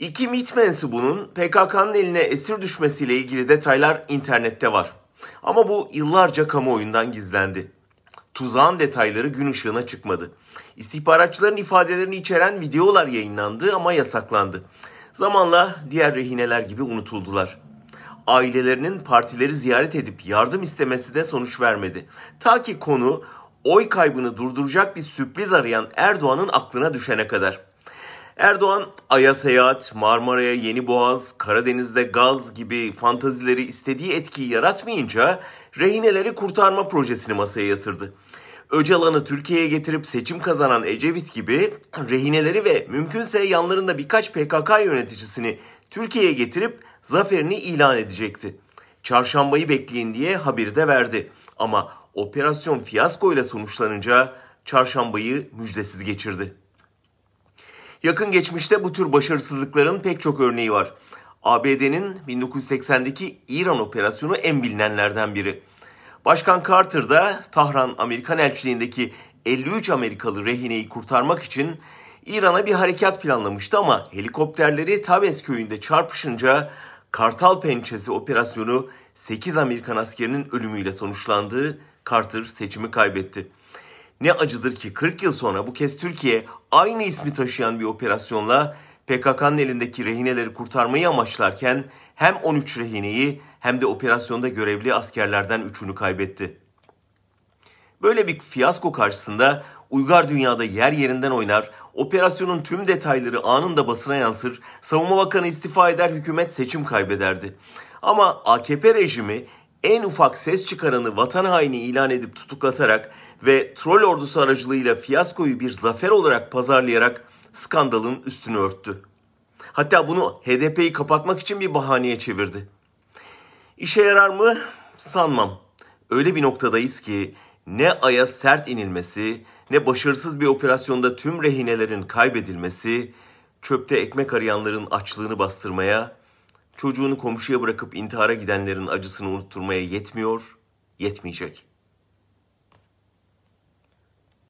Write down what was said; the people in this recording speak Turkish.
İki MİT mensubunun PKK'nın eline esir düşmesiyle ilgili detaylar internette var. Ama bu yıllarca kamuoyundan gizlendi. Tuzağın detayları gün ışığına çıkmadı. İstihbaratçıların ifadelerini içeren videolar yayınlandı ama yasaklandı. Zamanla diğer rehineler gibi unutuldular. Ailelerinin partileri ziyaret edip yardım istemesi de sonuç vermedi. Ta ki konu oy kaybını durduracak bir sürpriz arayan Erdoğan'ın aklına düşene kadar. Erdoğan Ay'a seyahat, Marmara'ya yeni boğaz, Karadeniz'de gaz gibi fantazileri istediği etkiyi yaratmayınca rehineleri kurtarma projesini masaya yatırdı. Öcalan'ı Türkiye'ye getirip seçim kazanan Ecevit gibi rehineleri ve mümkünse yanlarında birkaç PKK yöneticisini Türkiye'ye getirip zaferini ilan edecekti. Çarşambayı bekleyin diye haberi de verdi. Ama operasyon fiyasko ile sonuçlanınca çarşambayı müjdesiz geçirdi. Yakın geçmişte bu tür başarısızlıkların pek çok örneği var. ABD'nin 1980'deki İran operasyonu en bilinenlerden biri. Başkan Carter da Tahran Amerikan elçiliğindeki 53 Amerikalı rehineyi kurtarmak için İran'a bir harekat planlamıştı ama helikopterleri Tabes köyünde çarpışınca Kartal Pençesi operasyonu 8 Amerikan askerinin ölümüyle sonuçlandı. Carter seçimi kaybetti. Ne acıdır ki 40 yıl sonra bu kez Türkiye aynı ismi taşıyan bir operasyonla PKK'nın elindeki rehineleri kurtarmayı amaçlarken hem 13 rehineyi hem de operasyonda görevli askerlerden 3'ünü kaybetti. Böyle bir fiyasko karşısında uygar dünyada yer yerinden oynar, operasyonun tüm detayları anında basına yansır, savunma bakanı istifa eder, hükümet seçim kaybederdi. Ama AKP rejimi en ufak ses çıkaranı vatan haini ilan edip tutuklatarak ve troll ordusu aracılığıyla fiyaskoyu bir zafer olarak pazarlayarak skandalın üstünü örttü. Hatta bunu HDP'yi kapatmak için bir bahaneye çevirdi. İşe yarar mı? Sanmam. Öyle bir noktadayız ki ne aya sert inilmesi, ne başarısız bir operasyonda tüm rehinelerin kaybedilmesi, çöpte ekmek arayanların açlığını bastırmaya, çocuğunu komşuya bırakıp intihara gidenlerin acısını unutturmaya yetmiyor, yetmeyecek.''